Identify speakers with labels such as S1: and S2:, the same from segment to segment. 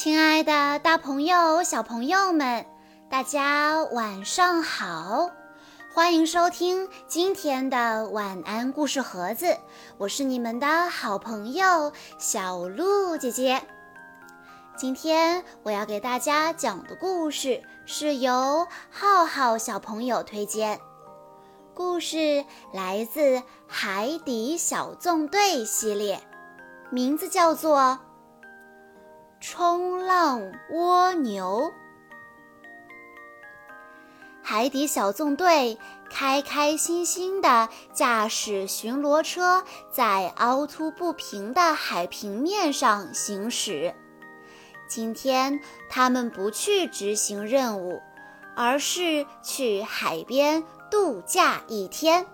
S1: 亲爱的，大朋友、小朋友们，大家晚上好！欢迎收听今天的晚安故事盒子，我是你们的好朋友小鹿姐姐。今天我要给大家讲的故事是由浩浩小朋友推荐，故事来自《海底小纵队》系列，名字叫做。冲浪蜗牛，海底小纵队开开心心地驾驶巡逻车在凹凸不平的海平面上行驶。今天他们不去执行任务，而是去海边度假一天，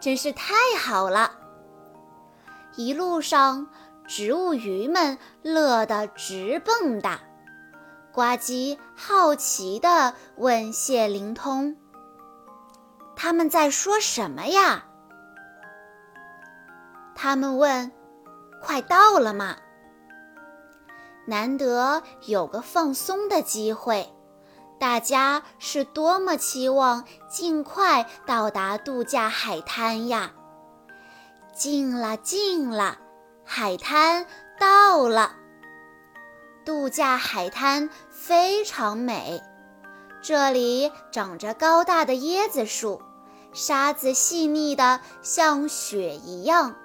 S1: 真是太好了。一路上。植物鱼们乐得直蹦跶，呱唧好奇地问谢灵通：“他们在说什么呀？”他们问：“快到了吗？”难得有个放松的机会，大家是多么期望尽快到达度假海滩呀！近了，近了。海滩到了，度假海滩非常美。这里长着高大的椰子树，沙子细腻的像雪一样。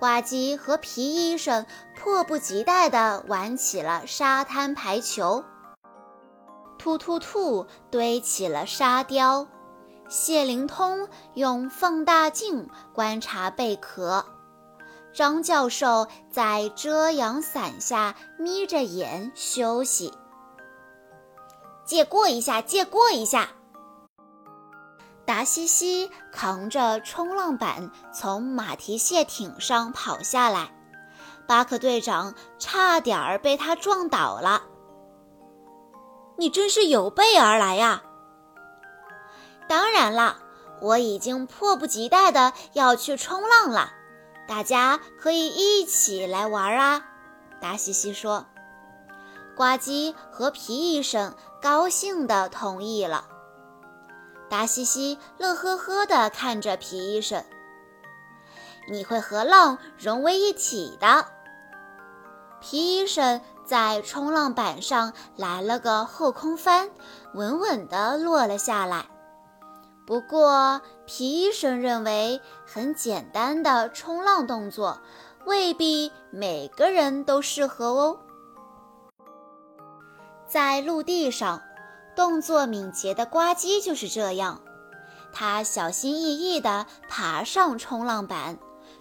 S1: 呱唧和皮医生迫不及待地玩起了沙滩排球。突突兔堆起了沙雕，谢灵通用放大镜观察贝壳。张教授在遮阳伞下眯着眼休息。借过一下，借过一下。达西西扛着冲浪板从马蹄蟹艇上跑下来，巴克队长差点儿被他撞倒了。你真是有备而来呀！当然了，我已经迫不及待的要去冲浪了。大家可以一起来玩啊！达西西说。呱唧和皮医生高兴地同意了。达西西乐呵呵地看着皮医生：“你会和浪融为一体的。”皮医生在冲浪板上来了个后空翻，稳稳地落了下来。不过，皮医生认为很简单的冲浪动作未必每个人都适合哦。在陆地上，动作敏捷的呱唧就是这样，他小心翼翼地爬上冲浪板，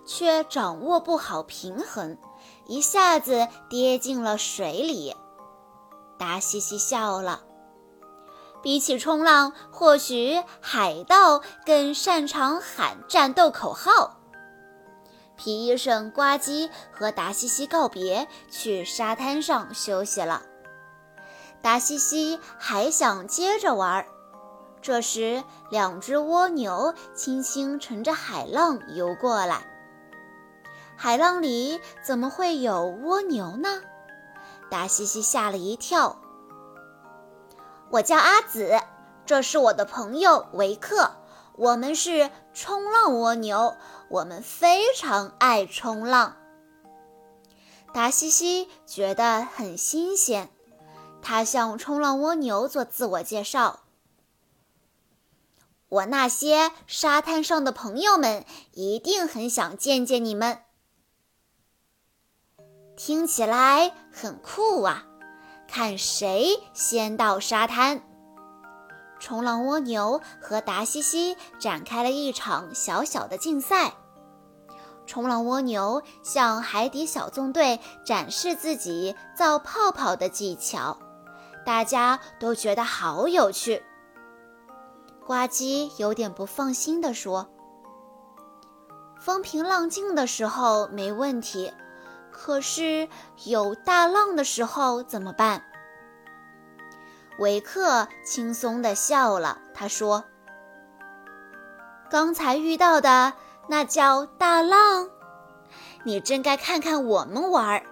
S1: 却掌握不好平衡，一下子跌进了水里。达西西笑了。比起冲浪，或许海盗更擅长喊战斗口号。皮医生、呱唧和达西西告别，去沙滩上休息了。达西西还想接着玩儿，这时两只蜗牛轻轻乘着海浪游过来。海浪里怎么会有蜗牛呢？达西西吓了一跳。我叫阿紫，这是我的朋友维克。我们是冲浪蜗牛，我们非常爱冲浪。达西西觉得很新鲜，他向冲浪蜗牛做自我介绍：“我那些沙滩上的朋友们一定很想见见你们。”听起来很酷啊！看谁先到沙滩。冲浪蜗牛和达西西展开了一场小小的竞赛。冲浪蜗牛向海底小纵队展示自己造泡泡的技巧，大家都觉得好有趣。呱唧有点不放心地说：“风平浪静的时候没问题。”可是有大浪的时候怎么办？维克轻松地笑了，他说：“刚才遇到的那叫大浪，你真该看看我们玩儿。”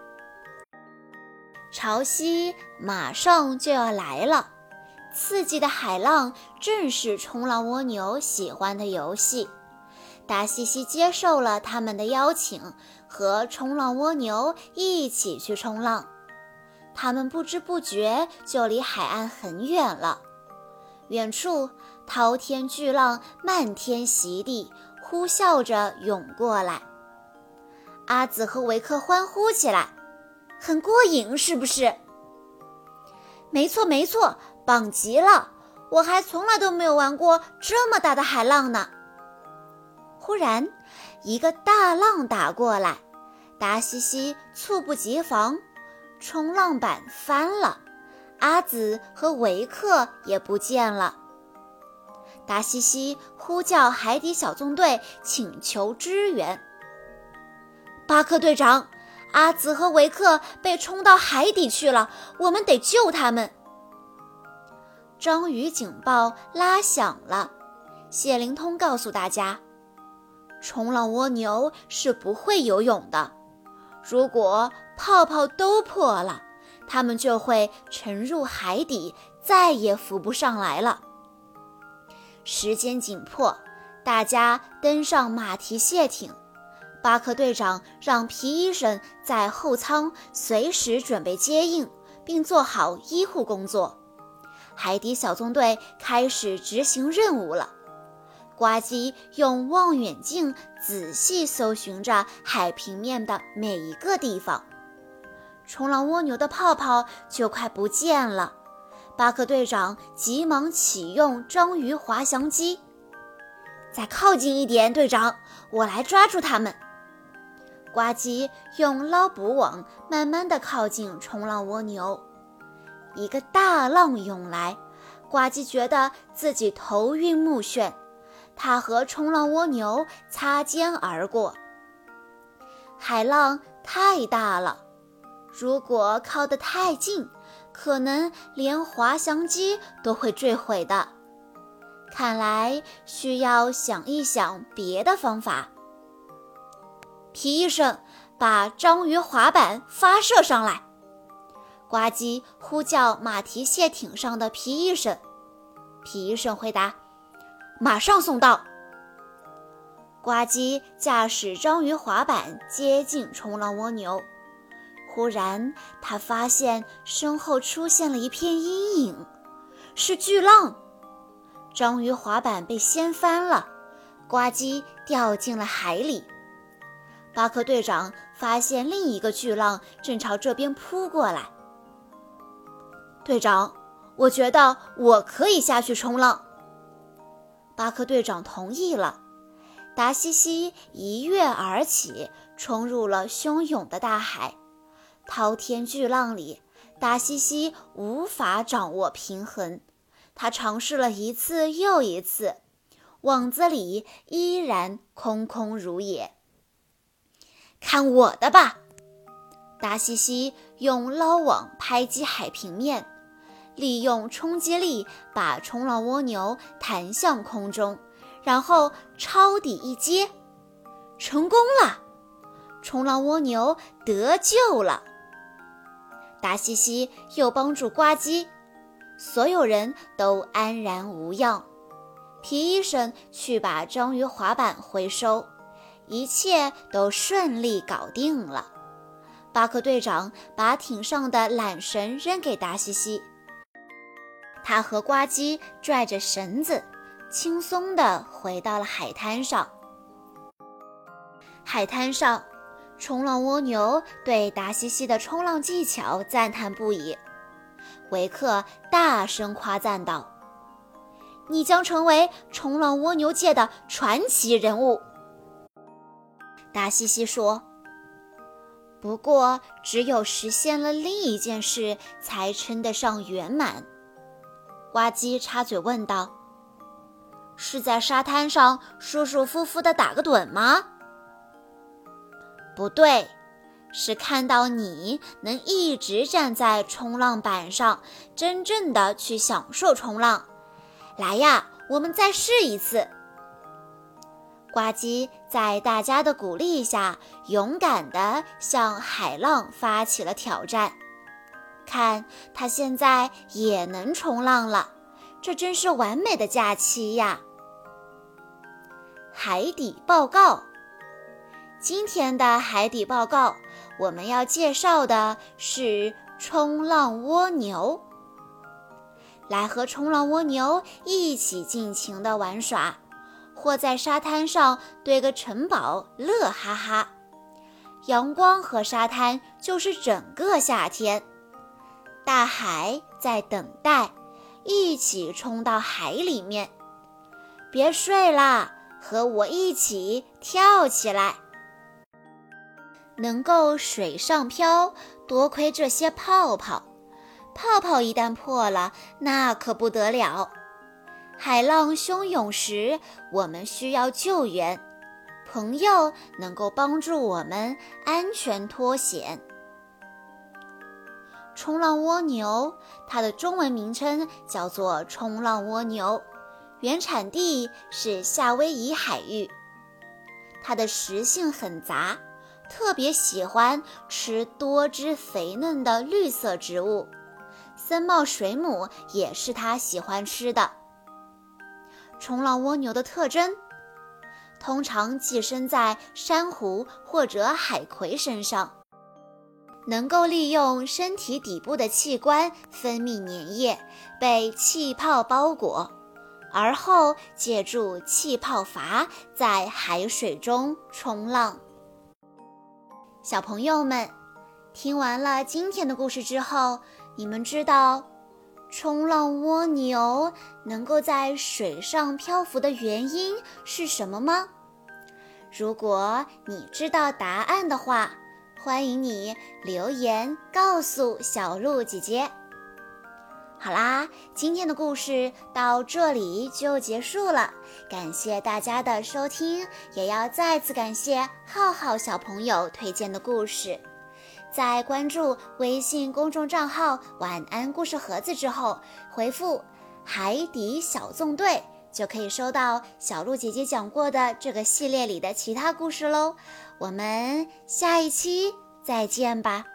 S1: 潮汐马上就要来了，刺激的海浪正是冲浪蜗牛喜欢的游戏。达西西接受了他们的邀请，和冲浪蜗牛一起去冲浪。他们不知不觉就离海岸很远了，远处滔天巨浪漫天袭地，呼啸着涌过来。阿紫和维克欢呼起来，很过瘾，是不是？没错，没错，棒极了！我还从来都没有玩过这么大的海浪呢。忽然，一个大浪打过来，达西西猝不及防。冲浪板翻了，阿紫和维克也不见了。达西西呼叫海底小纵队，请求支援。巴克队长，阿紫和维克被冲到海底去了，我们得救他们。章鱼警报拉响了，谢灵通告诉大家，冲浪蜗牛是不会游泳的。如果泡泡都破了，它们就会沉入海底，再也浮不上来了。时间紧迫，大家登上马蹄蟹艇。巴克队长让皮医生在后舱随时准备接应，并做好医护工作。海底小纵队开始执行任务了。呱唧用望远镜仔细搜寻着海平面的每一个地方，冲浪蜗牛的泡泡就快不见了。巴克队长急忙启用章鱼滑翔机，再靠近一点，队长，我来抓住它们。呱唧用捞捕网慢慢地靠近冲浪蜗牛，一个大浪涌来，呱唧觉得自己头晕目眩。他和冲浪蜗牛擦肩而过。海浪太大了，如果靠得太近，可能连滑翔机都会坠毁的。看来需要想一想别的方法。皮医生，把章鱼滑板发射上来。呱唧呼叫马蹄蟹艇上的皮医生。皮医生回答。马上送到。呱唧驾驶章鱼滑板接近冲浪蜗牛，忽然他发现身后出现了一片阴影，是巨浪。章鱼滑板被掀翻了，呱唧掉进了海里。巴克队长发现另一个巨浪正朝这边扑过来。队长，我觉得我可以下去冲浪。巴克队长同意了，达西西一跃而起，冲入了汹涌的大海。滔天巨浪里，达西西无法掌握平衡。他尝试了一次又一次，网子里依然空空如也。看我的吧！达西西用捞网拍击海平面。利用冲击力把冲浪蜗牛弹向空中，然后抄底一接，成功了！冲浪蜗牛得救了。达西西又帮助呱唧，所有人都安然无恙。皮医生去把章鱼滑板回收，一切都顺利搞定了。巴克队长把艇上的缆绳扔给达西西。他和呱唧拽着绳子，轻松地回到了海滩上。海滩上，冲浪蜗牛对达西西的冲浪技巧赞叹不已。维克大声夸赞道：“你将成为冲浪蜗牛界的传奇人物。”达西西说：“不过，只有实现了另一件事，才称得上圆满。”呱唧插嘴问道：“是在沙滩上舒舒服服的打个盹吗？”“不对，是看到你能一直站在冲浪板上，真正的去享受冲浪。来呀，我们再试一次。”呱唧在大家的鼓励下，勇敢地向海浪发起了挑战。看，它现在也能冲浪了，这真是完美的假期呀！海底报告，今天的海底报告，我们要介绍的是冲浪蜗牛。来和冲浪蜗牛一起尽情的玩耍，或在沙滩上堆个城堡，乐哈哈。阳光和沙滩就是整个夏天。大海在等待，一起冲到海里面。别睡啦，和我一起跳起来。能够水上漂，多亏这些泡泡。泡泡一旦破了，那可不得了。海浪汹涌时，我们需要救援，朋友能够帮助我们安全脱险。冲浪蜗牛，它的中文名称叫做冲浪蜗牛，原产地是夏威夷海域。它的食性很杂，特别喜欢吃多汁肥嫩的绿色植物。森茂水母也是它喜欢吃的。冲浪蜗牛的特征，通常寄生在珊瑚或者海葵身上，能够利用身体底部的器官分泌粘液，被气泡包裹，而后借助气泡阀在海水中冲浪。小朋友们，听完了今天的故事之后。你们知道冲浪蜗牛能够在水上漂浮的原因是什么吗？如果你知道答案的话，欢迎你留言告诉小鹿姐姐。好啦，今天的故事到这里就结束了，感谢大家的收听，也要再次感谢浩浩小朋友推荐的故事。在关注微信公众账号“晚安故事盒子”之后，回复“海底小纵队”就可以收到小鹿姐姐讲过的这个系列里的其他故事喽。我们下一期再见吧。